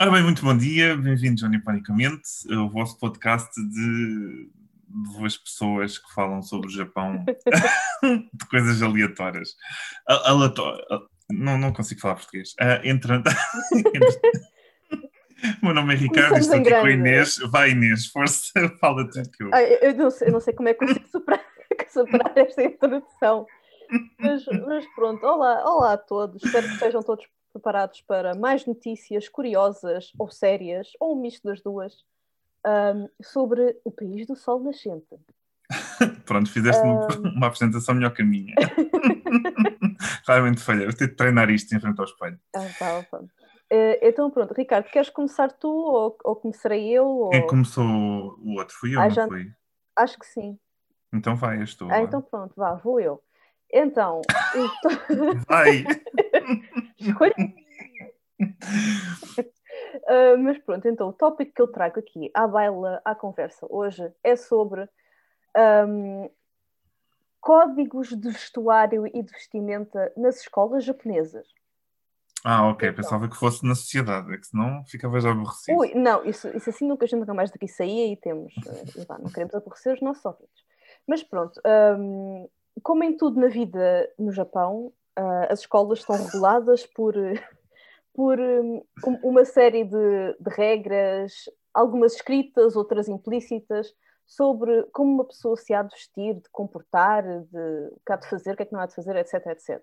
Ora bem, muito bom dia, bem-vindos ao Niponicamente, o vosso podcast de duas pessoas que falam sobre o Japão de coisas aleatórias. Aleatório. Não, não consigo falar português. Ah, entre... entre- O meu nome é Ricardo, estou aqui com a. Inês. Vai Inês, força, fala tudo que eu. Ah, eu, não sei, eu não sei como é que consigo superar, superar esta introdução. Mas, mas pronto, olá, olá a todos. Espero que estejam todos preparados para mais notícias curiosas ou sérias, ou um misto das duas, ahm, sobre o país do sol nascente. Pronto, fizeste uma- uma apresentação melhor que a minha. Realmente falhei, eu tenho de treinar isto em frente ao espelho. Ah, tá, tá. Eh, então pronto, Ricardo, queres começar tu ou, ou começarei eu? ou- Quem começou o outro? Fui eu, Ah, não já- fui? Acho que sim. Então vai, és tu. Ah, então pronto, vá, vou eu. Então, então- Vai! escolha Uh, mas pronto, então o tópico que eu trago aqui à baila, à conversa hoje é sobre um, códigos de vestuário e de vestimenta nas escolas japonesas. Ah, ok. Então. Pensava que fosse na sociedade, é que senão ficava já aborrecido. Ui, não, isso, isso assim nunca a gente nunca mais daqui saía e temos, uh, e vá, não queremos aborrecer os nossos ouvintes. Mas pronto, um, como em tudo na vida no Japão, uh, as escolas estão reguladas por, uh, por um, um- uma série de, de regras, algumas escritas, outras implícitas, sobre como uma pessoa se há de vestir, de comportar, de o que há de fazer, o que é que não há de fazer, etc, etc.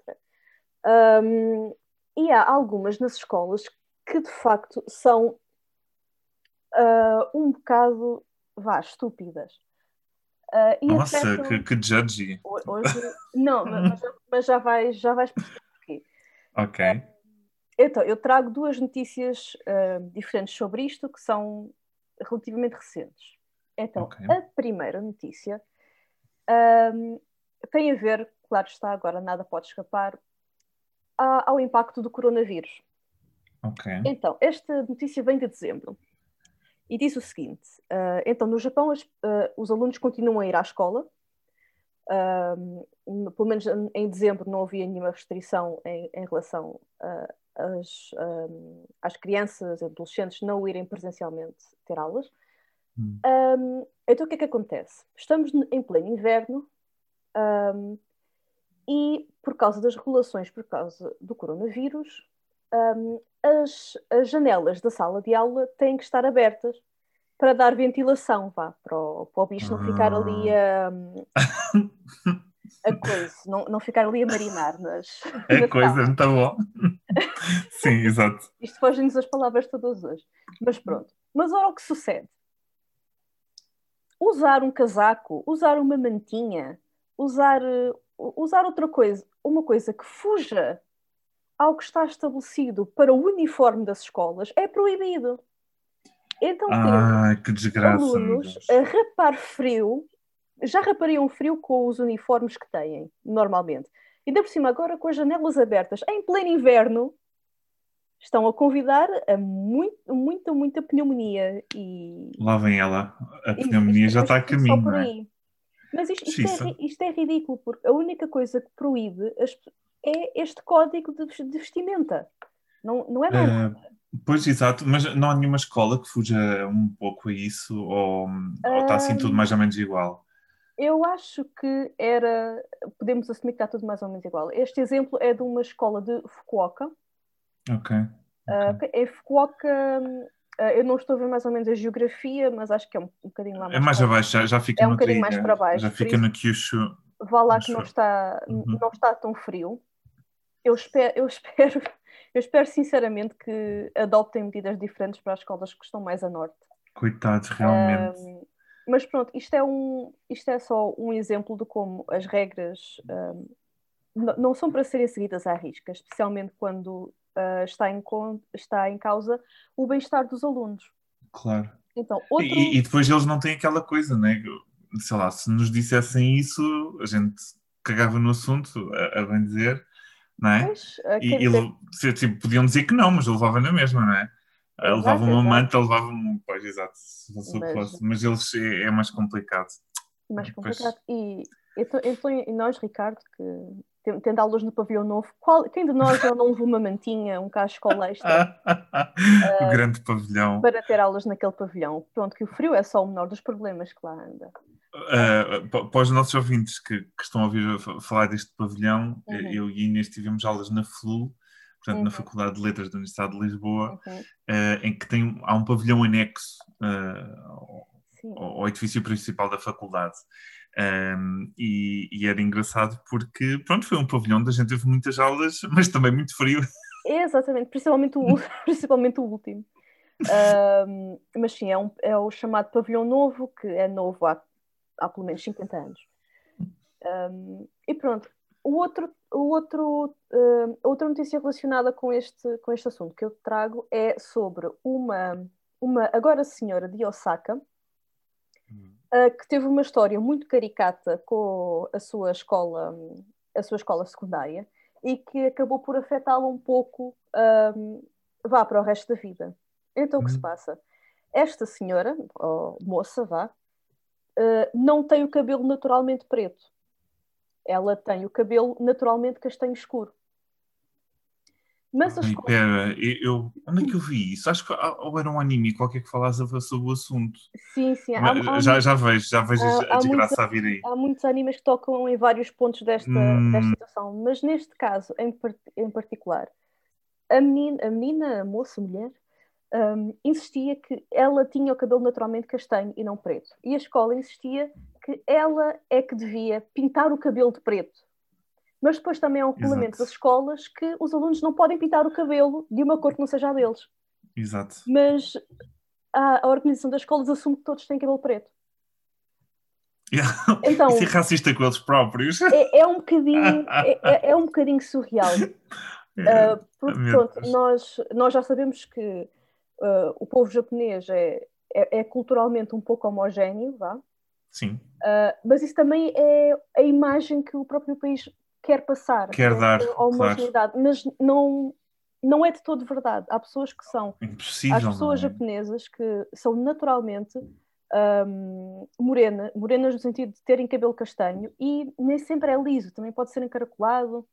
Um, e há algumas nas escolas que de facto são ah, um bocado, vá, estúpidas. Ah, e Nossa, que, que judgy. Ho- Hoje, não, mas, já- mas já vais, já vais perceber porquê. Ok. Então, eu trago duas notícias ah, diferentes sobre isto que são relativamente recentes. Então, Ok. a primeira notícia ahm, tem a ver, claro está, agora nada pode escapar, a- ao impacto do coronavírus. Ok. Então, esta notícia vem de dezembro e diz o seguinte: ah, então, no Japão, as- ah, os alunos continuam a ir à escola. Ah, pelo menos em dezembro não havia nenhuma restrição em, em relação às, às crianças e adolescentes não irem presencialmente ter aulas. Hum. Um, então, o que é que acontece? Estamos em pleno inverno um, e, por causa das regulações, por causa do coronavírus, um, as, as janelas da sala de aula têm que estar abertas para dar ventilação, vá, para o, para o bicho não ficar ali a, a coisa, não, não ficar ali a marinar nas. É na coisa, sala. muito bom. Sim, exato. Isto foge-nos as palavras todas hoje. Mas pronto. Mas ora o que sucede? Usar um casaco, usar uma mantinha, usar, eh, usar outra coisa, uma coisa que fuja ao que está estabelecido para o uniforme das escolas é proibido. Então temos desgraça. meu alunos a rapar frio, já rapariam frio com os uniformes que têm, normalmente. E ainda por cima, agora com as janelas abertas, em pleno inverno, estão a convidar a muito, muita, muita pneumonia. E, Lá vem ela. A pneumonia isto já está a fica caminho, só por não é? Mas isto, isto, é, isto é ridículo, porque a única coisa que proíbe as é este código de ves- de vestimenta. Não, não é mais nada. Ah, pois, exato, mas não há nenhuma escola que fuja um pouco a isso ou, ou está assim tudo mais ou menos igual? Eu acho que era. Podemos assumir que está tudo mais ou menos igual. Este exemplo é de uma escola de Fukuoka. Ok. Ah, ok. em Fukuoka, ah, eu não estou a ver mais ou menos a geografia, mas acho que é um, um bocadinho lá mais. É mais abaixo, já, já fica É um bocadinho mais para baixo, Já fica no Kyushu. Vá lá que não está, Uhum. não está tão frio. Eu espero, eu espero, eu espero sinceramente que adoptem medidas diferentes para as escolas que estão mais a norte. Coitados, realmente. Um, mas pronto, isto é, um, isto é só um exemplo de como as regras um, não são para serem seguidas à risca, especialmente quando uh, está, em, está em causa o bem-estar dos alunos. Claro. Então, outro. E, e depois eles não têm aquela coisa, né? Sei lá, se nos dissessem isso, a gente cagava no assunto, a, a bem dizer, não é? Pois, uh, E, e dizer, tipo, podiam dizer que não, mas levava na mesma, não é? Exato, levava uma exato. manta, levava um. Pois, exato, Mas-. Mas eles é, é mais complicado. mais Pois. complicado. E então, então, e nós, Ricardo, que tendo aulas no pavilhão novo. Qual, quem de nós não levou uma mantinha, um cachecol extra? o grande pavilhão. Para ter aulas naquele pavilhão. Pronto, que o frio é só o menor dos problemas que lá anda. Uh, para os nossos ouvintes que, que, estão a ouvir falar deste pavilhão, uhum. eu e Inês tivemos aulas na FLU, portanto, uhum. na Faculdade de Letras da Universidade de Lisboa, uhum. uh, em que tem, há um pavilhão anexo uh, ao, ao, edifício principal da faculdade. Um, e, e, era engraçado porque, pronto, foi um pavilhão onde a gente teve muitas aulas, mas também muito frio. Exatamente, principalmente o, principalmente o último. Um, mas sim, é, um, é, o chamado pavilhão novo, que é novo há, há pelo menos 50 anos. Um, e pronto, o outro, o outro, uh, outra notícia relacionada com este, com este assunto que eu trago é sobre uma, uma agora senhora de Osaka, uh, que teve uma história muito caricata com a sua escola, a sua escola secundária e que acabou por afetá-la um pouco, um, vá para o resto da vida. Então o que se uhum. passa? Esta senhora, ou moça, vá, uh, não tem o cabelo naturalmente preto. Ela tem o cabelo naturalmente castanho escuro. Mas as Pera, eu, onde é que eu vi isso? Acho que ou era um anime qualquer que falasse sobre o assunto. Sim, sim. Há, há, já, já vejo, já vejo há, a desgraça a vir aí. Há muitos animes que tocam em vários pontos desta, hum. desta situação, mas neste caso em, em particular, a menina, a, menina, a moça, a mulher, um, insistia que ela tinha o cabelo naturalmente castanho e não preto. E a escola insistia que ela é que devia pintar o cabelo de preto mas depois também é um regulamento das escolas que os alunos não podem pintar o cabelo de uma cor que não seja a deles. Exato. Mas a, a organização das escolas assume que todos têm cabelo preto. Então, Isso é racista com eles próprios. É, é um bocadinho, é, é, é, um bocadinho surreal. Uh, porque, pronto, nós, nós já sabemos que uh, o povo japonês é, é, é, culturalmente um pouco homogéneo, vá? Sim. Uh, mas isso também é a imagem que o próprio país quer passar quer dar, a homogeneidade, claro. mas não, não é de todo verdade. Há pessoas que são. Impossível. Há pessoas é? japonesas que são naturalmente um, morena, morenas no sentido de terem cabelo castanho e nem sempre é liso, também pode ser encaracolado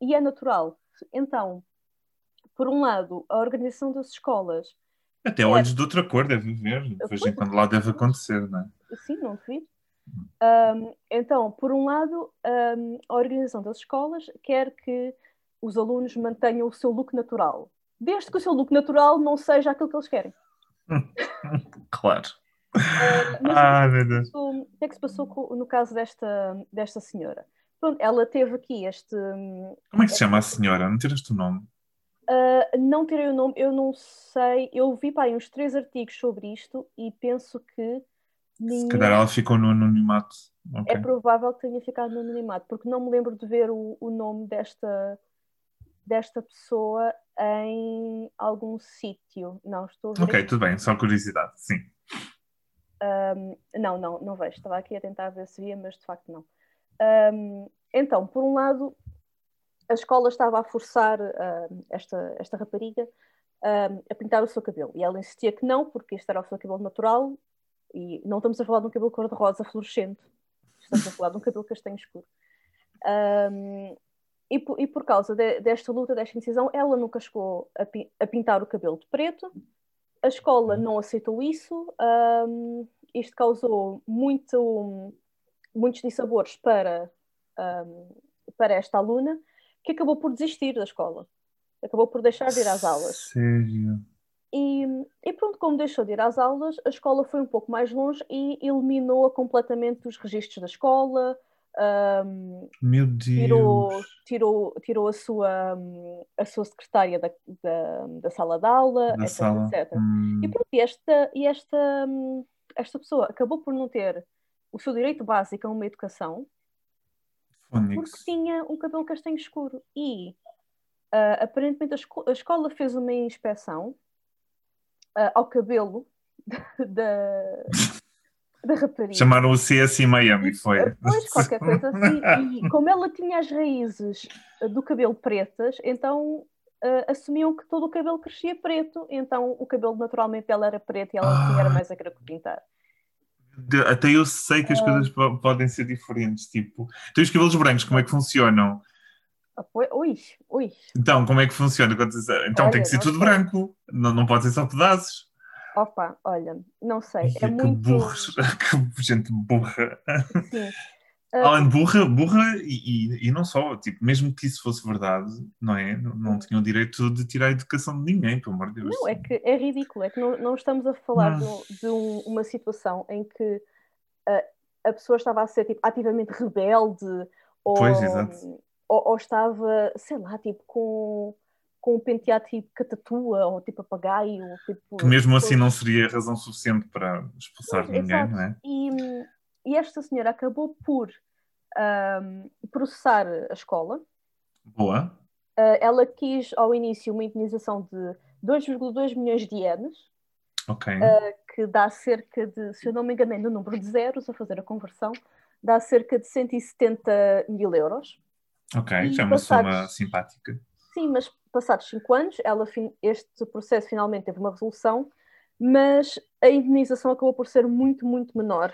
e é natural. Então, por um lado, a organização das escolas. Até é... olhos de outra cor deve ver, de vez em quando lá deve acontecer, não é? Sim, não devido. Um, então, por um lado, um, a organização das escolas quer que os alunos mantenham o seu look natural, desde que o seu look natural não seja aquilo que eles querem. claro. Uh, mas ah, o, que passou, o que é que se passou no caso desta, desta senhora? Pronto, ela teve aqui este. Como é que se chama a senhora? Não tiraste o nome? Uh, não tirei o nome, eu não sei. Eu vi pá, uns três artigos sobre isto e penso que se calhar ela ficou no anonimato. Okay. É provável que tenha ficado no anonimato, porque não me lembro de ver o, o nome desta, desta pessoa em algum sítio. Não, estou a ver. Ok, tudo bem, só curiosidade, sim. Um, não, não, não vejo. Estava aqui a tentar ver se via, mas de facto não. Um, então, por um lado, a escola estava a forçar uh, esta, esta rapariga uh, a pintar o seu cabelo. E ela insistia que não, porque este era o seu cabelo natural. E não estamos a falar de um cabelo cor-de-rosa fluorescente, estamos a falar de um cabelo castanho escuro. Um, e, por, e, por causa de, desta luta, desta indecisão, ela nunca chegou a, a, pintar o cabelo de preto, a escola não aceitou isso, um, isto causou muito, muitos dissabores para, um, para esta aluna, que acabou por desistir da escola, acabou por deixar de ir às aulas. Sério? E, e, pronto, como deixou de ir às aulas, a escola foi um pouco mais longe e eliminou-a completamente dos registros da escola. Um, Meu Deus! Tirou, tirou, tirou a, sua, a sua secretária da, da, da sala de aula, da etc. Sala. etc. Hum. E, pronto, e, esta, e esta, esta pessoa acabou por não ter o seu direito básico a uma educação Phonics. porque tinha um cabelo castanho escuro. E uh, aparentemente a, esco a escola fez uma inspeção uh, ao cabelo da, da rapariga. Chamaram o CS em Miami, foi. Pois, qualquer coisa assim. E como ela tinha as raízes do cabelo pretas, então uh, assumiam que todo o cabelo crescia preto, então o cabelo naturalmente dela era preto e ela ah. era mais a querer pintar. Até eu sei que as uh, coisas podem ser diferentes, tipo, então os cabelos brancos, como é que funcionam? Ui, ui. Então, como é que funciona? Então Olha, tem que ser tudo sei. branco, não, não pode ser só pedaços. Opa, olha, não sei. Ai, É que muito. burros, que gente burra. Sim. Ah, Além de burra, burra e, e, e não só, tipo, mesmo que isso fosse verdade, não é? Não, não tinham o direito de tirar a educação de ninguém, pelo amor de Deus. Não, é que é ridículo, é que não, não estamos a falar Hum. de, um- de um- uma situação em que ah, a pessoa estava a ser tipo, ativamente rebelde ou, Pois, ou, ou estava, sei lá, tipo, com, com um penteado tipo catatua ou tipo papagaio. Tipo, Que mesmo assim não seria razão suficiente para expulsar ninguém, exato. não é? E, e esta senhora acabou por ahm, processar a escola. Boa. Ah, ela quis, ao início, uma indenização de 2,2 milhões de ienes, Ok. que dá cerca de, se eu não me enganei, no número de zeros, a fazer a conversão, dá cerca de 170 mil euros. ok, e é uma passados- soma simpática. Sim, mas passados 5 anos, ela, este processo finalmente teve uma resolução, mas a indenização acabou por ser muito, muito menor.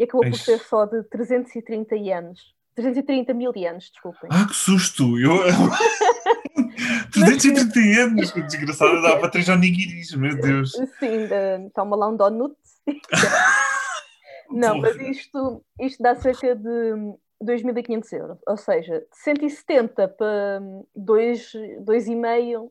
E acabou por Eish. ser só de 330 ienes. 330 mil ienes, desculpem. Ah, que susto! Eu... 330 anos, que desgraçada, dá para três onigiris, meu Deus. Sim, toma lá um donut. Não, mas isto, isto dá cerca de 2.500 euros. Ou seja, de 170 para 2 2,5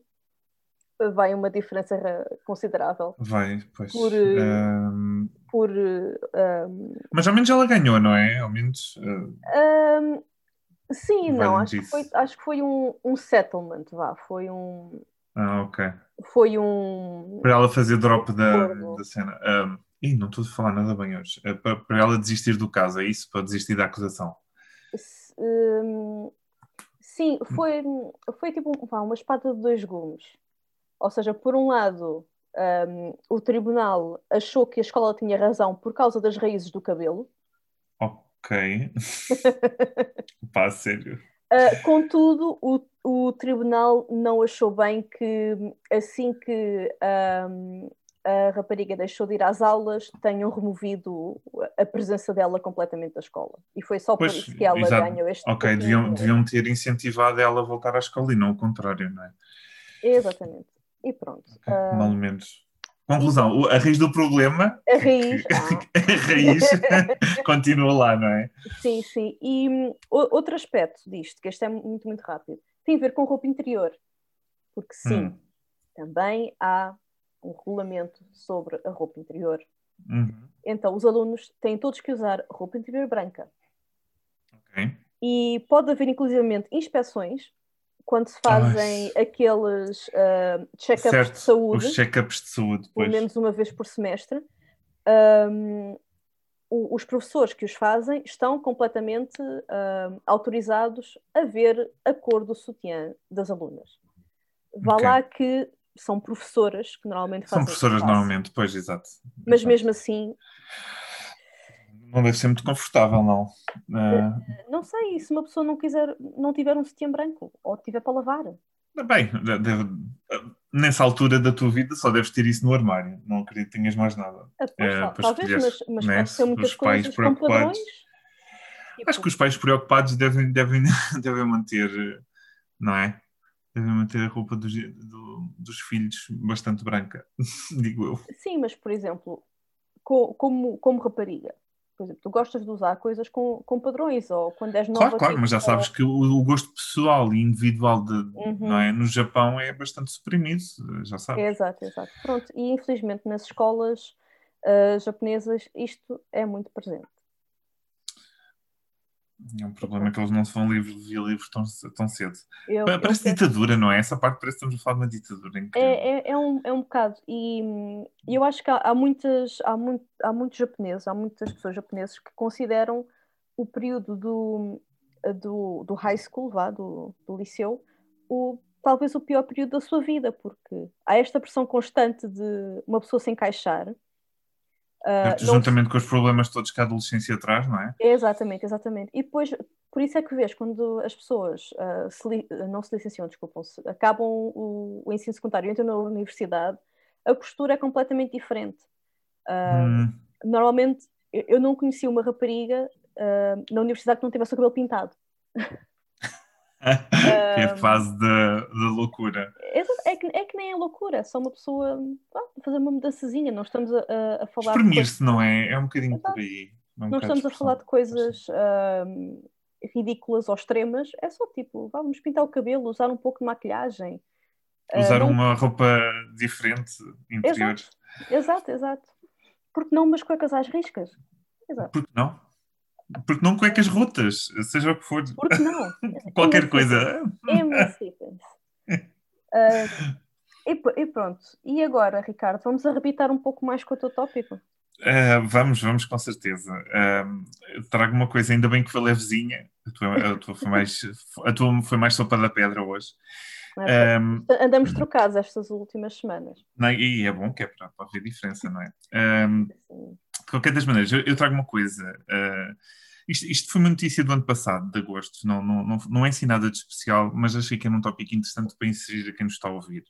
vai uma diferença considerável. Vai, pois. Por, eh, Ahm, Por, eh, um, mas ao menos ela ganhou, não é? Ao menos. ah, um, sim, Vai não, acho que foi, acho que foi um, um settlement, vá, foi um, ah, ok. foi um, Para ela fazer drop da, da cena. Um, ih, não estou a falar nada bem hoje. É para, para ela desistir do caso, é isso? Para desistir da acusação. S- hum, sim, foi, foi tipo um- vá, uma espada de dois gumes. Ou seja, por um lado, hum, o tribunal achou que a escola tinha razão por causa das raízes do cabelo, Ok. Pá, sério. Uh, contudo, o, o tribunal não achou bem que assim que hum, a rapariga deixou de ir às aulas, tenham removido a presença dela completamente da escola. E foi só Pois, por isso que ela exato. ganhou este Ok, pouquinho deviam, deviam ter incentivado ela a voltar à escola e não o contrário, não é? Exatamente. E pronto. Ok, Mal menos. Conclusão, a raiz do problema, a raiz. ah, a raiz continua lá, não é? sim, sim. E o- outro aspecto disto, que este é muito, muito rápido, tem a ver com roupa interior. Porque sim, Hum. também há um regulamento sobre a roupa interior. Uhum. Então, os alunos têm todos que usar roupa interior branca. Ok. E pode haver, inclusivamente, inspeções quando se fazem aqueles ah, check-ups de saúde, os check-ups de saúde, pelo pois. menos uma vez por semestre. O- os professores que os fazem estão completamente ahm, autorizados a ver a cor do sutiã das alunas. Vá Ok. lá que são professoras que normalmente São fazem professoras esse passo. normalmente, pois, exato. Mas Exato. mesmo assim, Não deve ser muito confortável, não. Ah, não sei, se uma pessoa não quiser, não tiver um sutiã branco ou tiver para lavar. bem, de- deve- nessa altura da tua vida só deves ter isso no armário. Não acredito que tenhas mais nada. Ah, pois, É, talvez, mas, mas né? pode ser Se muitas pais coisas com preocupados. padrões. Acho que os pais preocupados devem, devem, devem manter, não é? Devem manter a roupa dos, do- dos filhos bastante branca, digo eu. Sim, mas por exemplo, co- como, como rapariga, por exemplo, tu gostas de usar coisas com, com padrões, ou quando és nova. Claro, claro, tipo, mas já sabes que o, o gosto pessoal e individual de, Uhum. não é? no Japão é bastante suprimido, já sabes. Exato, exato. Pronto, e infelizmente nas escolas ah, japonesas isto é muito presente. É um problema que eles não se vão livre, via livros tão, tão cedo. Eu, Pa- eu Parece penso- ditadura, não é? Essa parte parece que estamos a falar de uma ditadura incrível. É, é, é, um, é um bocado. E eu acho que há, há muitas, há, muito, há muitos japoneses, há muitas pessoas japonesas que consideram o período do, do, do high school, vá, do, do liceu, o, talvez o pior período da sua vida, porque há esta pressão constante de uma pessoa se encaixar. Não- Juntamente com os problemas todos que a adolescência traz, não é? Exatamente, exatamente. E depois, por isso é que vês, quando as pessoas ah, se li- não se licenciam, desculpam, se acabam o, o ensino secundário e entram na universidade, a postura é completamente diferente. Ah, Hum, Normalmente, eu, não conhecia uma rapariga na universidade que não tivesse o cabelo pintado. que é a fase da, da loucura. É, é, que, é que nem é loucura, é só uma pessoa ah, fazer uma mudançazinha, não estamos a, a falar. Exprimir-se, não é? É um bocadinho Exato. por aí. É um não estamos a falar de coisas ridículas ou extremas, é só tipo, vamos pintar o cabelo, usar um pouco de maquilhagem. Usar uh, não... uma roupa diferente, interior. Exato, exato, exato. Porque não umas cuecas às riscas? Exato. Porque não? Porque não cuecas rotas, seja o que for. Porque não? Qualquer coisa. Emancipem-se. Uh, e, e, pronto. E agora, Ricardo, vamos arrebitar um pouco mais com o teu tópico? Uh, vamos, vamos com certeza. Uh, trago uma coisa, ainda bem que foi levezinha. A tua, a tua, foi, mais, a tua foi mais sopa da pedra hoje. É, um, Andamos trocados estas últimas semanas. Não, e é bom que é para, para haver diferença, não é? Um, de qualquer das maneiras, eu, eu trago uma coisa. Uh, isto, isto, foi uma notícia do ano passado, de agosto. Não, não, não, não é assim nada de especial, mas achei que era um tópico interessante para inserir a quem nos está a ouvir.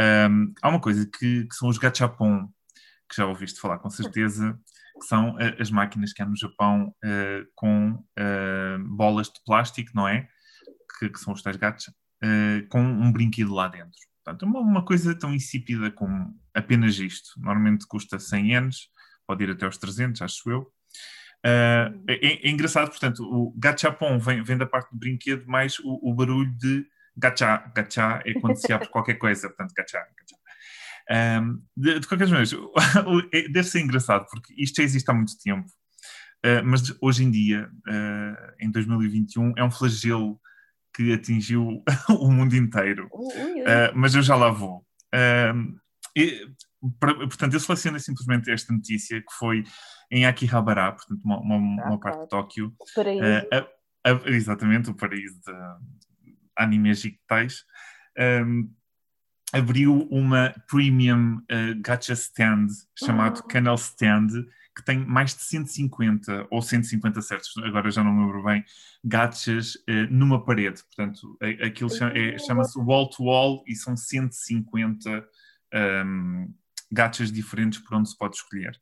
Um, há uma coisa que, que são os gachapon que já ouviste falar com certeza, que são uh, as máquinas que há no Japão uh, com uh, bolas de plástico, não é? Que, que são os tais gatos, com um brinquedo lá dentro. Portanto, uma, uma coisa tão insípida como apenas isto. Normalmente custa 100 ienes, pode ir até aos 300, acho eu. É, é, engraçado, portanto, o gachapon vem, vem da parte do brinquedo, mais o, o barulho de gacha. Gacha é quando se abre qualquer coisa, portanto, gacha, gacha. Um, de, de, qualquer maneira, é, deve ser engraçado, porque isto já existe há muito tempo, uh, mas hoje em dia, uh, em 2021, é um flagelo que atingiu o mundo inteiro. Uh, mas eu já lá vou. E, para, portanto, eu selecionei simplesmente esta notícia que foi em Akihabara, portanto, uma, uma, uma parte de Tóquio. O paraíso. A, a, exatamente, o paraíso de animes. Um, abriu uma premium uh, gacha stand chamado oh. Canal Stand que tem mais de 150 ou 150 certos, agora já não me lembro bem, gachas uh, numa parede. Portanto, aquilo é, chama-se wall to wall e são 150 um, ehm, gachas diferentes por onde se pode escolher.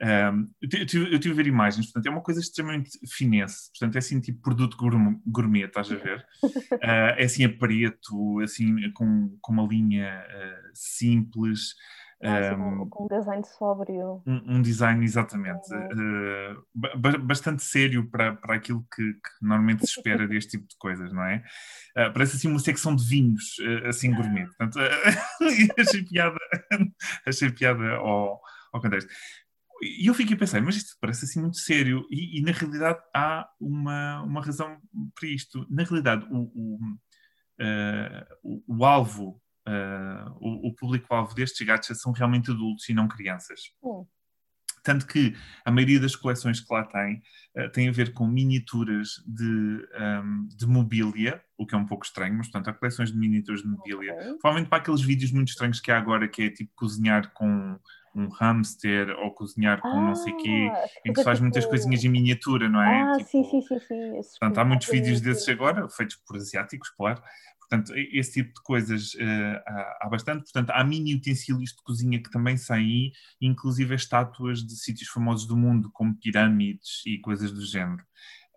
Um, eu, tive, eu tive a ver imagens, portanto, é uma coisa extremamente finesse, portanto, é assim tipo produto gourmet, estás a ver? Uh, é assim a preto, assim com, com uma linha uh, simples. um, com um design sóbrio. Um, um design, exatamente, uh, bastante sério para, para aquilo que, que, normalmente se espera deste tipo de coisas, não é? Uh, parece assim uma secção de vinhos, uh, assim gourmet. Portanto, achei piada, achei piada ao, ao contexto. E eu fiquei a pensar, mas isto parece assim muito sério, e, e na realidade há uma, uma razão para isto. Na realidade, o, o, uh, o, o alvo, uh, o, público-alvo destes gatos são realmente adultos e não crianças. Hum. Tanto que a maioria das coleções que lá tem uh, tem a ver com miniaturas de, um, ehm, de mobília, o que é um pouco estranho, mas portanto há coleções de miniaturas de mobília. Okay. Provavelmente para aqueles vídeos muito estranhos que há agora, que é tipo cozinhar com um hamster ou cozinhar com ah, não sei o quê, ah, em que se faz muitas tipo coisinhas em miniatura, não é? Ah, tipo, sim, sim, sim. sim. Portanto, há muitos vídeos desses agora, feitos por asiáticos, claro. Portanto, esse tipo de coisas uh, há, há, bastante. Portanto, há mini utensílios de cozinha que também saem, inclusive estátuas de sítios famosos do mundo, como pirâmides e coisas do género.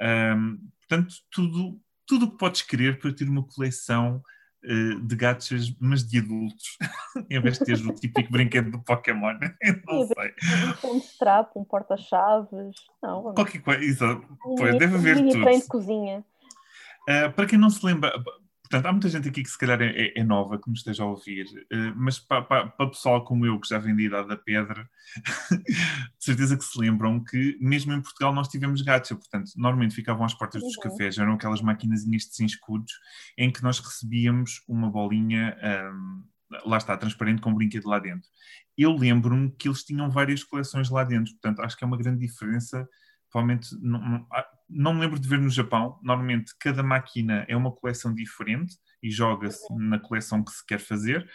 Um, portanto, tudo tudo o que podes querer para ter uma coleção de gachas, mas de adultos, em vez de teres o típico brinquedo do Pokémon. não sei. Um strap, um porta-chaves. Não, Qualquer coisa, exato. Um deve haver tudo. de cozinha. Uh, para quem não se lembra, Portanto, há muita gente aqui que se calhar é, é nova, que nos esteja a ouvir, uh, mas para, para, para pessoal como eu, que já vem de idade da pedra, de certeza que se lembram que mesmo em Portugal nós tivemos gacha, portanto, normalmente ficavam às portas dos uhum. cafés, eram aquelas maquinazinhas de 100 escudos, em que nós recebíamos uma bolinha, lá está, transparente com um brinquedo lá dentro. Eu lembro-me que eles tinham várias coleções lá dentro, portanto, acho que é uma grande diferença provavelmente não, não, não, me lembro de ver no Japão. Normalmente cada máquina é uma coleção diferente e joga-se na coleção que se quer fazer,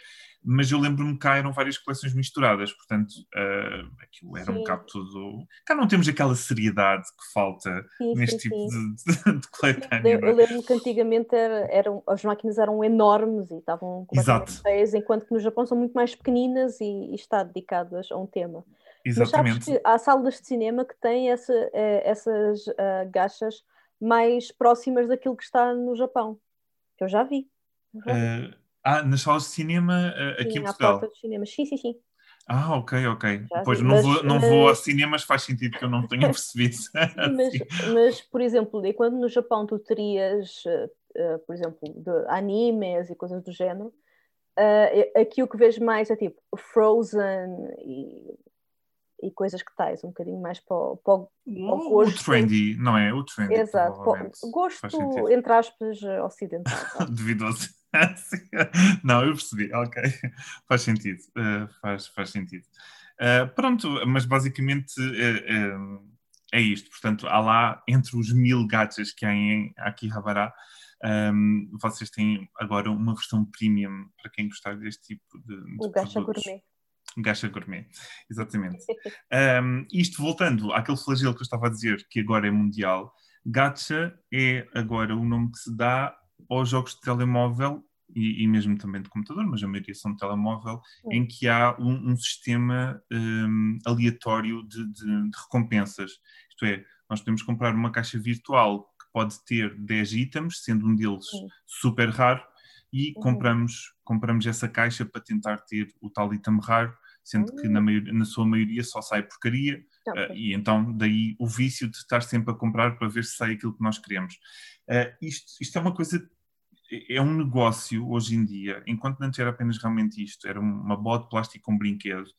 mas eu lembro-me que cá eram várias coleções misturadas, portanto uh, aquilo era sim. um bocado tudo. Cá não temos aquela seriedade que falta sim, neste sim, tipo de, de, de coletânea. Eu, eu lembro que antigamente era, eram, as máquinas eram enormes e estavam completamente cheias, enquanto que no Japão são muito mais pequeninas e, e está dedicadas a um tema. Exatamente. Há salas de cinema que têm essa, eh, essas uh, gachas mais próximas daquilo que está no Japão. Que eu já vi. Uh, ah, nas salas de cinema uh, aqui sim, em Portugal? porta cinema. Sim, sim, sim. Ah, ok, ok. Já pois não, mas, vou, não mas... vou a cinemas, faz sentido que eu não tenha percebido. mas, mas, por exemplo, enquanto no Japão tu terias, uh, por exemplo, de animes e coisas do género, aqui o que vejo mais é tipo Frozen e e coisas que tais, um bocadinho mais para, o, para, o, o gosto. O trendy, não é? O trendy. Exato, gosto, entre aspas, ocidental. Devido ao. não, eu percebi, ok. Faz sentido, uh, faz, faz sentido. Uh, pronto, mas basicamente uh, é isto. Portanto, há lá, entre os mil gachas que há em Akihabara, um, ehm, vocês têm agora uma versão premium para quem gostar deste tipo de. de o gacha gourmet. Gacha gourmet, exatamente. um, isto voltando àquele flagelo que eu estava a dizer, que agora é mundial, gacha é agora o nome que se dá aos jogos de telemóvel e, e mesmo também de computador, mas a maioria são de telemóvel, em que há um, um sistema um, aleatório de, de, de recompensas. Isto é, nós podemos comprar uma caixa virtual que pode ter 10 itens, sendo um deles super raro, e uhum. compramos, compramos essa caixa para tentar ter o tal item raro sendo que na, hum. maioria, na sua maioria só sai porcaria, uh, e então daí o vício de estar sempre a comprar para ver se sai aquilo que nós queremos. Uh, isto, isto é uma coisa, é um negócio hoje em dia, enquanto antes era apenas realmente isto, era uma bola de plástico com um brinquedo,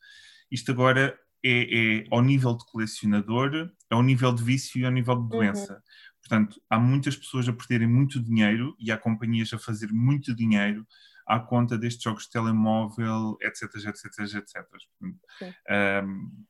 isto agora é, é ao nível de colecionador, é ao nível de vício e ao nível de uhum. doença. Uhum. Portanto, há muitas pessoas a perderem muito dinheiro e há companhias a fazer muito dinheiro à conta destes jogos de telemóvel, etc, etc, etc. Um,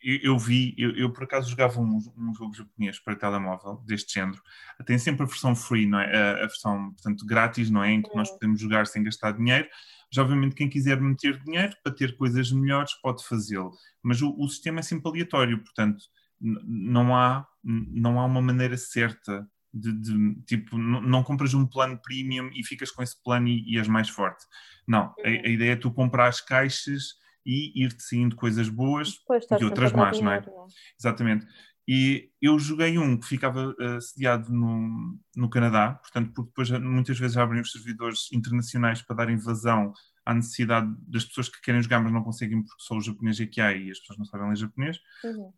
eu, eu, vi, eu, eu, por acaso jogava um, um, jogo japonês para telemóvel deste género. Tem sempre a versão free, não é? A, a versão, portanto, grátis, não é? Em que nós podemos jogar sem gastar dinheiro. Já, obviamente, quem quiser meter dinheiro para ter coisas melhores pode fazê-lo. Mas o, o, sistema é sempre aleatório, portanto, não há, não há uma maneira certa de, de, tipo, não, compras um plano premium e ficas com esse plano e, e és mais forte. Não, a, a, ideia é tu comprar as caixas e ir-te saindo coisas boas e outras más, não é? não é? Exatamente. E eu joguei um que ficava uh, sediado no, no Canadá, portanto, porque depois muitas vezes abrem os servidores internacionais para dar invasão à necessidade das pessoas que querem jogar, mas não conseguem porque só o japonês é que há e as pessoas não sabem ler japonês. Uhum.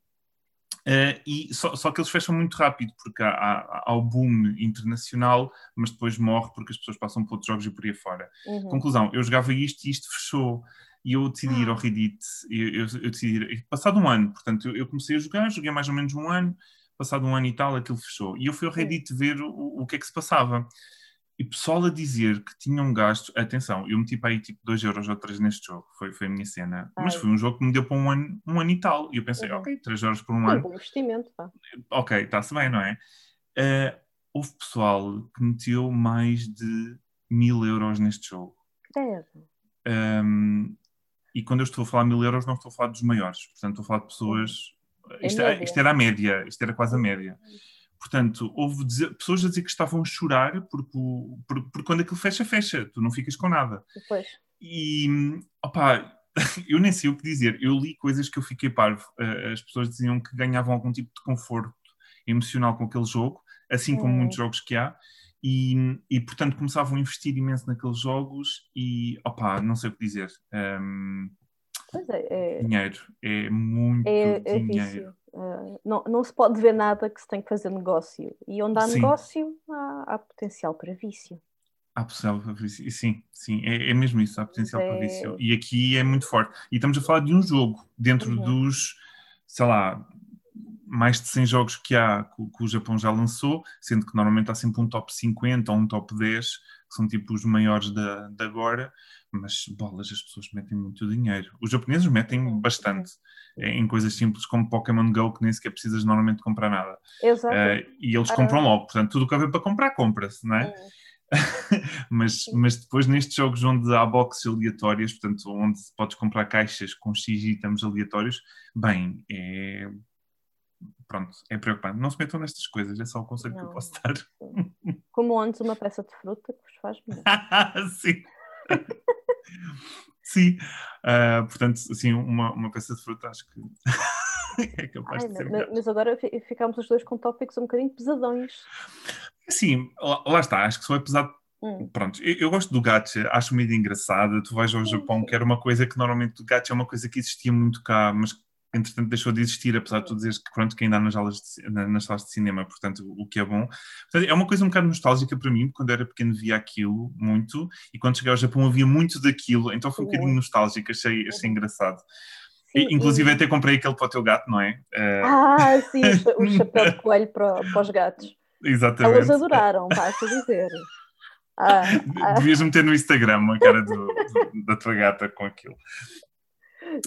Uh, e só, só, que eles fecham muito rápido, porque há, há, há, o boom internacional, mas depois morre porque as pessoas passam por outros jogos e por aí fora. Uhum. Conclusão, eu jogava isto e isto fechou. E eu decidi ir ao ah. Reddit, eu, eu, eu decidi ir, passado um ano, portanto, eu, eu, comecei a jogar, joguei mais ou menos um ano, passado um ano e tal, aquilo fechou. E eu fui ao Reddit ver o, o que é que se passava. E pessoal a dizer que tinham gasto, atenção, eu meti para aí tipo 2 euros ou 3 neste jogo, foi, foi a minha cena, Ai. mas foi um jogo que me deu para um ano, um ano e tal. E eu pensei, uhum. ok, 3 euros por um foi ano. Um investimento, pá. Ok, está-se bem, não é? Uh, houve pessoal que meteu mais de mil euros neste jogo. Deve. Um, e quando eu estou a falar mil euros, não estou a falar dos maiores, portanto, estou a falar de pessoas. É isto, isto, era a média, isto era quase a média. Portanto, houve dizer, pessoas a dizer que estavam a chorar porque, porque, porque, quando aquilo fecha, fecha, tu não ficas com nada. Depois. E, opá, eu nem sei o que dizer. Eu li coisas que eu fiquei parvo. As pessoas diziam que ganhavam algum tipo de conforto emocional com aquele jogo, assim como hum. muitos jogos que há. E, e, portanto, começavam a investir imenso naqueles jogos e, opá, não sei o que dizer. Um, Pois é, é, dinheiro, é muito é, é dinheiro. Uh, não, não se pode ver nada que se tem que fazer negócio. E onde há sim. negócio, há, há, potencial para vício. Há potencial para vício, sim, sim, é, é mesmo isso, há potencial para vício. E aqui é muito forte. E estamos a falar de um jogo, dentro uhum. dos, sei lá, mais de 100 jogos que há que, o Japão já lançou, sendo que normalmente há sempre um top 50 ou um top 10, que são tipo os maiores da, de agora mas bolas, as pessoas metem muito dinheiro. Os japoneses metem bastante em coisas simples como Pokémon Go, que nem sequer precisas normalmente comprar nada. Exato. Uh, e eles compram logo, portanto, tudo o que houver para comprar, compra-se, não é? mas, mas depois nestes jogos onde há boxes aleatórias, portanto, onde podes comprar caixas com X itens aleatórios, bem, é. Pronto, é preocupante. Não se metam nestas coisas, é só o conselho não. que eu posso dar. Como antes uma peça de fruta que vos faz melhor. Sim. Sim, uh, portanto, assim, uma, uma peça de fruta acho que é capaz Ai, de ser. Mas, mas agora ficámos os dois com tópicos um bocadinho pesadões. Sim, lá, lá, está, acho que só é pesado Hum. Pronto, eu, eu, gosto do gacha, acho meio engraçada. Tu vais ao Japão, que era uma coisa que normalmente o gacha é uma coisa que existia muito cá, mas entretanto deixou de existir, apesar de tu dizeres que pronto, que ainda há nas, aulas de, nas salas de cinema, portanto, o que é bom. Portanto, é uma coisa um bocado nostálgica para mim, quando era pequeno via aquilo muito, e quando cheguei ao Japão havia muito daquilo, então foi um bocadinho nostálgico, achei, achei engraçado. Sim, Inclusive e... até comprei aquele para o teu gato, não é? Uh... Ah, sim, o chapéu de coelho para, para os gatos. Exatamente. Elas adoraram, basta dizer. Ah, ah. Devias meter no Instagram a cara do, do, da tua gata com aquilo.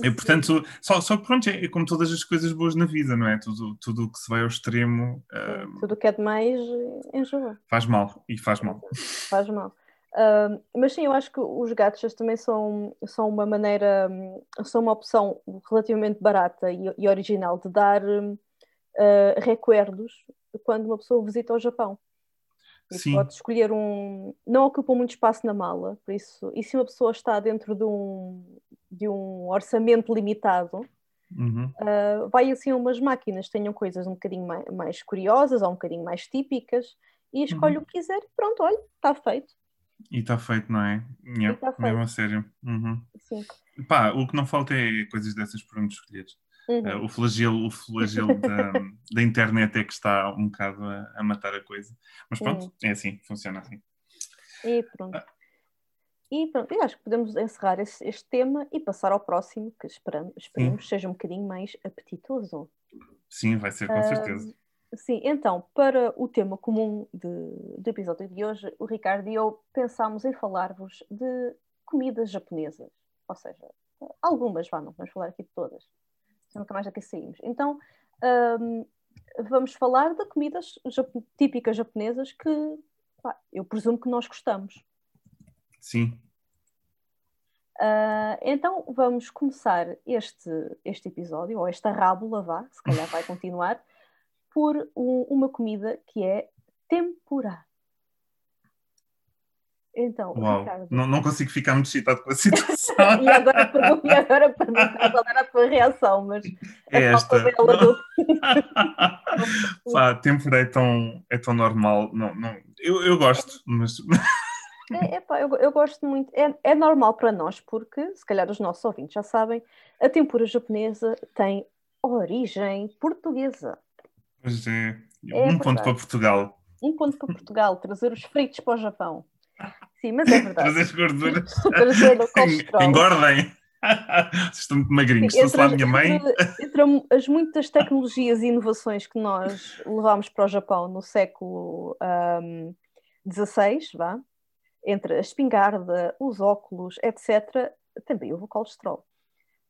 E, portanto, só, só que pronto, é, como todas as coisas boas na vida, não é? Tudo, tudo que se vai ao extremo. Uh, tudo que é demais enjoa. Faz mal, e faz mal. Faz mal. Uh, mas sim, eu acho que os gatos também são, são uma maneira, são uma opção relativamente barata e, e original de dar uh, recuerdos quando uma pessoa visita o Japão. Sim. pode escolher um. Não ocupa muito espaço na mala, por isso, e se uma pessoa está dentro de um, de um orçamento limitado, uhum. uh, vai assim a umas máquinas que tenham coisas um bocadinho mais, mais, curiosas ou um bocadinho mais típicas e escolhe uhum. o que quiser pronto, olha, está feito. E está feito, não é? Yeah, tá mesmo a sério. Uhum. Sim. Pá, o que não falta é coisas dessas para onde escolher. Uhum. Uh, o flagelo, o flagelo da, da, internet é que está um bocado a, a matar a coisa. Mas pronto, uhum. é assim, funciona assim. E pronto. Ah. E pronto, eu acho que podemos encerrar este, este tema e passar ao próximo, que esperamos, esperemos seja um bocadinho mais apetitoso. Sim, vai ser com uh, certeza. Sim, então, para o tema comum de, do episódio de hoje, o Ricardo e eu pensámos em falar-vos de comidas japonesas. Ou seja, algumas, vá, não vamos falar aqui de todas nunca mais daqui saímos. Então, um, vamos falar de comidas típicas japonesas que pá, eu presumo que nós gostamos. Sim. Uh, então vamos começar este, este episódio, ou esta rábula, vá, se calhar vai continuar, por um, uma comida que é tempura. Então, Uau, Ricardo... não, não consigo ficar muito excitado com a situação. e agora pergunto, e agora pergunto qual era a tua reação, mas é esta. Do... Pá, tempura é tão, é tão normal. Não, não, eu, eu gosto, mas. É, eu, eu gosto muito. É, é normal para nós, porque, se calhar os nossos ouvintes já sabem, a tempura japonesa tem origem portuguesa. Pois é. é um ponto para Portugal. Um ponto para Portugal, trazer os fritos para o Japão. Sim, mas é verdade. Trazer gordura. Trazer o colesterol. Engordem. Vocês estão muito magrinhos. Estou a minha mãe. Entre, entre, as muitas tecnologias e inovações que nós levámos para o Japão no século XVI, um, vá, entre a espingarda, os óculos, etc., também houve o colesterol.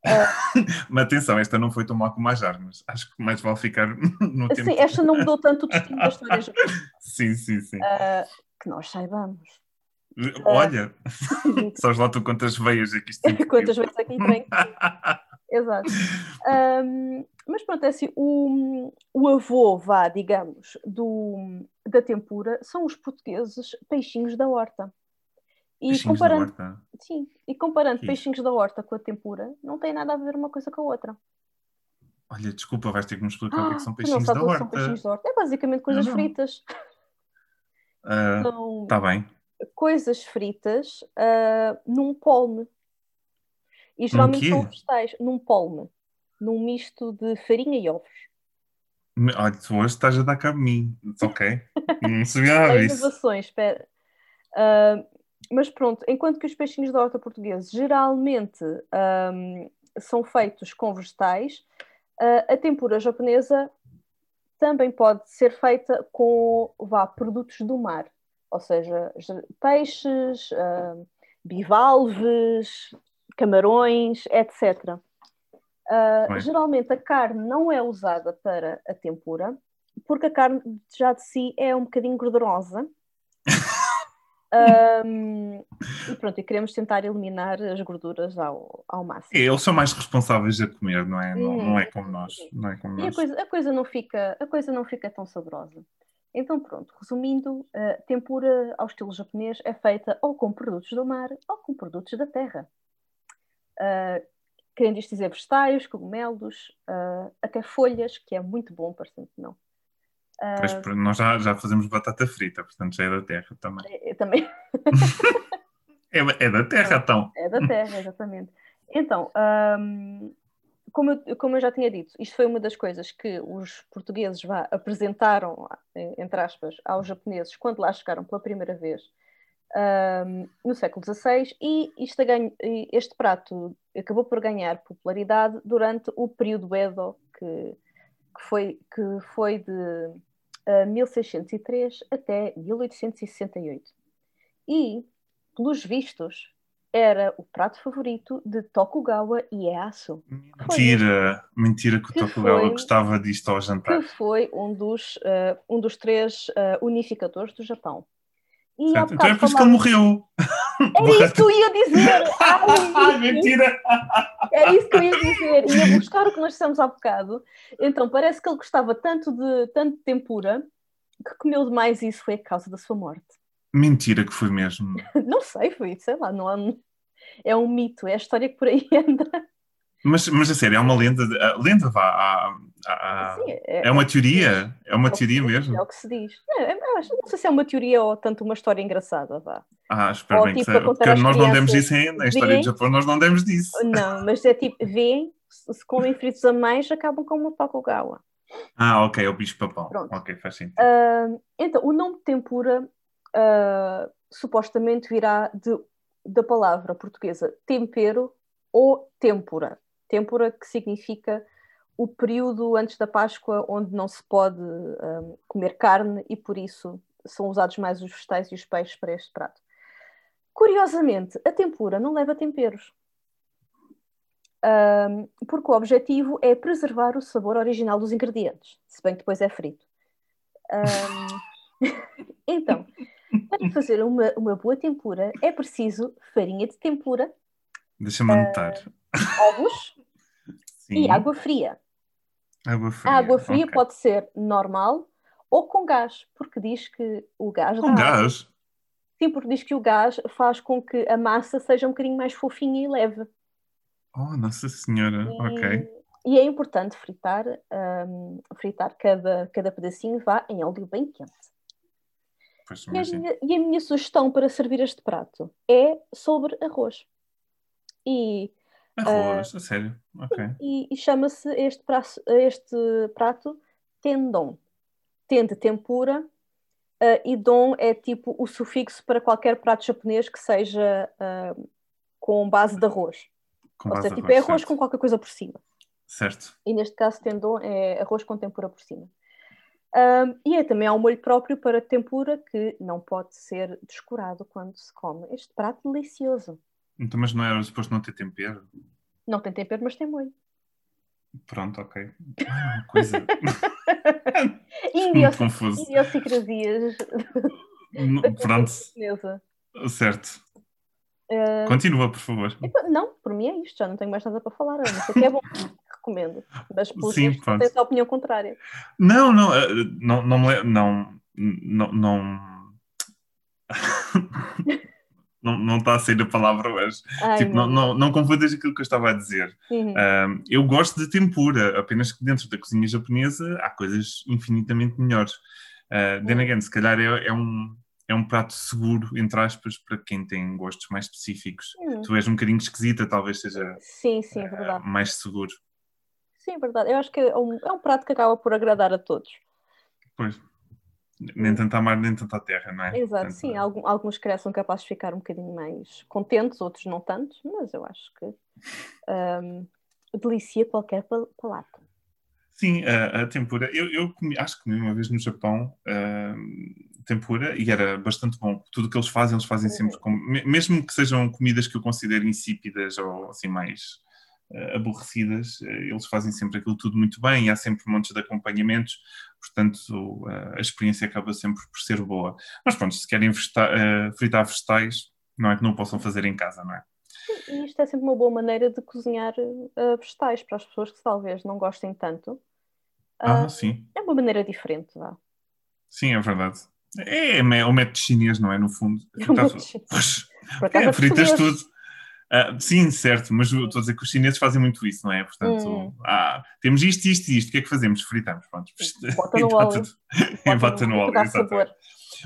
Uh, Mas atenção, esta não foi tão mal como as armas. Acho que mais vale ficar no tempo. Sim, esta não mudou tanto o destino da história japonesa. Sim, sim, sim. Uh, que nós saibamos. Olha, uh, sabes lá tu quantas veias aqui é tem. quantas veias aqui tem. Exato. Um, mas pronto, é assim, o, o avô, vá, digamos, do, da tempura são os portugueses peixinhos da horta. E peixinhos comparando, da horta? Sim, e comparando peixinhos da horta com a tempura, não tem nada a ver uma coisa com a outra. Olha, desculpa, vais ter que me explicar ah, o que, é que são peixinhos da horta. São peixinhos da horta. É basicamente coisas fritas. Está uh, bem coisas fritas uh, num polme. E geralmente são vegetais, num polme, num misto de farinha e ovos. Olha, tu hoje estás a dar cabo de mim, ok? Não sabia nada disso. inovações, espera. Uh, mas pronto, enquanto que os peixinhos da horta portuguesa geralmente um, são feitos com vegetais, uh, a tempura japonesa também pode ser feita com vá, produtos do mar ou seja, peixes, uh, bivalves, camarões, etc. Uh, ah, geralmente a carne não é usada para a tempura, porque a carne já de si é um bocadinho gordurosa. Um, e pronto, e queremos tentar eliminar as gorduras ao, ao máximo. Eles são mais responsáveis a comer, não é? Não, não é como nós. Não é como e nós. A, coisa, a, coisa não fica, a coisa não fica tão saborosa. Então, pronto, resumindo, a tempura ao estilo japonês é feita ou com produtos do mar ou com produtos da terra. Uh, querendo isto dizer vegetais, cogumelos, uh, até folhas, que é muito bom, parecendo que não. Pois, Uh, nós já, já fazemos batata frita, portanto já é da terra também. é- também É, é da terra, então. é da terra, exatamente. Então, hum, como, eu, como eu já tinha dito, isto foi uma das coisas que os portugueses vá, apresentaram, eh, entre aspas, aos japoneses quando lá chegaram pela primeira vez hum, no século XVI e ganho- e este prato acabou por ganhar popularidade durante o período Edo, que, que foi, que foi de ah, 1603 até 1868. E, pelos vistos, era o prato favorito de Tokugawa Ieyasu, Mentira, mentira que o Tokugawa foi- gostava disto ao jantar. que foi um dos, ah, um dos três ah, unificadores do Japão. E? Então é por isso que ele morreu. Era isso que eu ia dizer! Ai, Ai, mentira! Era isso que eu ia dizer. Ia buscar o que nós dissemos há bocado. Então, parece que ele gostava tanto de, tanto de tempura que comeu demais e isso foi a causa da sua morte. Mentira que foi mesmo. Não sei, foi, sei lá, não há... é um mito, é a história que por aí anda. Mas, mas a sério, há uma lenda. de- a lenda vá. há- há- Sim, é uma teoria? É uma é teoria mesmo? É o que se diz. É- eu acho- não sei se é uma teoria ou tanto uma história engraçada, vá. Ah, espero Ou bem que tipo, seja. a contar Porque nós não demos isso ainda. Na história do Japão nós não demos disso. Não, mas é tipo, veem, se comem fritos a mais, acabam com uma Tokugawa. Ah, ok, é o bicho papão. Pronto. Ok, faz sentido. Ah, então, o nome tempura ah, supostamente virá de, da palavra portuguesa tempero ou tempura. Tempura que significa o período antes da Páscoa onde não se pode ah, comer carne e por isso são usados mais os vegetais e os peixes para este prato. Curiosamente, a tempura não leva temperos. Ah, porque o objetivo é preservar o sabor original dos ingredientes, se bem que depois é frito. Ah, então, para fazer uma, uma boa tempura é preciso farinha de tempura, Deixa-me anotar. ovos Sim. e água fria. Água fria. A água fria ok. pode ser normal ou com gás, porque diz que o gás Com dá água. gás? Sim, porque diz que o gás faz com que a massa seja um bocadinho mais fofinha e leve. Oh, Nossa Senhora. E, Ok. e é importante fritar, hum, fritar cada, cada pedacinho vá em óleo bem quente. Pois E a, minha, e a minha sugestão para servir este prato é sobre arroz. E, Arroz, a sério. Ok. e, e chama-se este, prato- este prato tendon. Ten de tempura ah, e don é tipo o sufixo para qualquer prato japonês que seja ah, com base de arroz. Com Ou seja, tipo é arroz certo. com qualquer coisa por cima. Certo. E neste caso, tendon é arroz com tempura por cima. Ahm, e é também há um molho próprio para tempura que não pode ser descurado quando se come este prato delicioso. Então, mas não era suposto não ter tempero? Não tem tempero, mas tem molho. Pronto, ok. Ah, coisa muito confuso. Idiosincrasias Pronto, certo. Ah, Continua, por favor. então, não, por mim é isto, já não tenho mais nada para falar. Eu não sei que é bom, recomendo. Mas pelo Sim, pronto. tens a opinião contrária. Não, não, eh, não, não, não, não, não, não, não está a sair a palavra hoje. Ai, Tipo, não, não, não confundas aquilo que eu estava a dizer. Uhum. Um, eu gosto de tempura, apenas que dentro da cozinha japonesa há coisas infinitamente melhores. Uh, then Hum. again, se calhar é, é um, é um prato seguro, entre aspas, para quem tem gostos mais específicos. Hum. Tu és um bocadinho esquisita, talvez seja Sim, sim, é uh, verdade. mais seguro. Sim, é verdade. Eu acho que é um, é um prato que acaba por agradar a todos. Pois. Nem tanta mar, nem tanta terra, não é? Exato, Portanto, sim. Algum- alguns que são capazes de ficar um bocadinho mais contentes, outros não tanto, mas eu acho que hum, delicia qualquer pal- palato. Sim, a, a tempura. Eu, eu comi- acho que comi uma vez no Japão ahm, tempura e era bastante bom. Tudo o que eles fazem, eles fazem sempre com. me- Mesmo que sejam comidas que eu considero insípidas ou assim mais aborrecidas, eh, eles fazem sempre aquilo tudo muito bem e há sempre montes de acompanhamentos, portanto ah, a experiência acaba sempre por ser boa. Mas pronto, se querem vegeta- fritar vegetais, não é que não o possam fazer em casa, não é? E isto é sempre uma boa maneira de cozinhar uh, vegetais para as pessoas que talvez não gostem tanto. Ah, Ah, sim. é uma maneira diferente, vá. Sim, é verdade. É, é o método chinês, não é? No fundo. É um acaso É, fritas português. tudo. Uh, sim, certo, mas estou a dizer que os chineses fazem muito isso, não é? Portanto, hum. ah, temos isto, isto e isto, o que é que fazemos? Fritamos, pronto. Bota no óleo. Bota no óleo,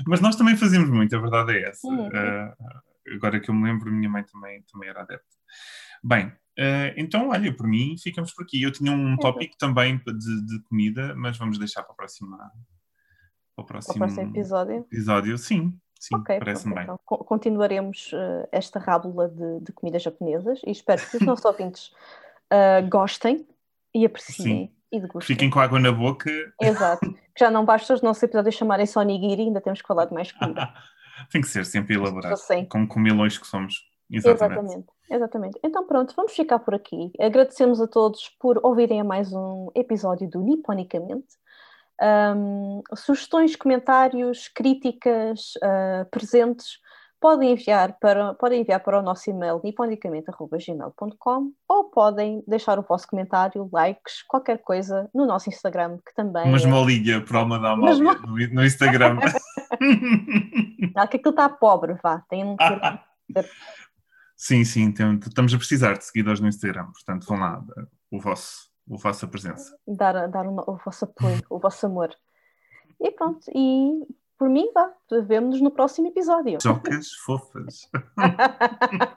Mas nós também fazemos muito, a verdade é essa. Hum. Uh, agora que eu me lembro, minha mãe também, também era adepta. Bem, uh, então, olha, por mim, ficamos por aqui. Eu tinha um tópico também de, de, comida, mas vamos deixar para, a próxima, para o próximo, para o próximo episódio. episódio. Sim, Sim, okay, parece-me bem. Então, continuaremos uh, esta rábula de, de, comidas japonesas e espero que os nossos ouvintes uh, gostem e apreciem Sim. e degustem. Fiquem com água na boca. Exato. Já não basta os nossos episódios chamarem só nigiri, ainda temos que falar de mais comida. Tem que ser sempre elaborado, como comilões que somos. Exatamente. Exatamente. Exatamente. Então pronto, vamos ficar por aqui. Agradecemos a todos por ouvirem mais um episódio do Niponicamente. Um, sugestões, comentários, críticas, uh, presentes, podem enviar, para, podem enviar para o nosso e-mail niponicamente.gmail.com ou podem deixar o vosso comentário, likes, qualquer coisa no nosso Instagram, que também. Mas é... molinha, para alma da Amália, no, no Instagram. Não, que aquilo está pobre, vá, tem um. sim, sim, tem, estamos a precisar de seguidores no Instagram, portanto vão lá, o vosso a vossa presença. Dar, dar uma, o vosso apoio, o vosso amor. E pronto, e por mim, vá, vemos-nos no próximo episódio. Jocas fofas.